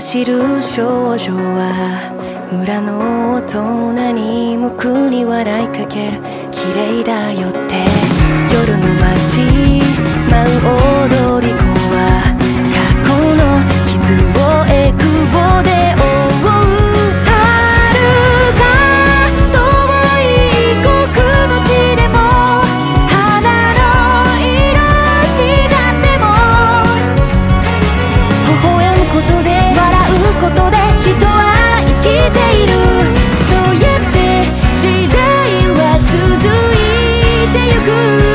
知る少女は村の大人に無くに笑いかける。綺麗だよって。夜の街。good.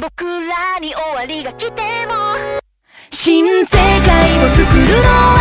僕らに終わりが来ても新世界を作るのは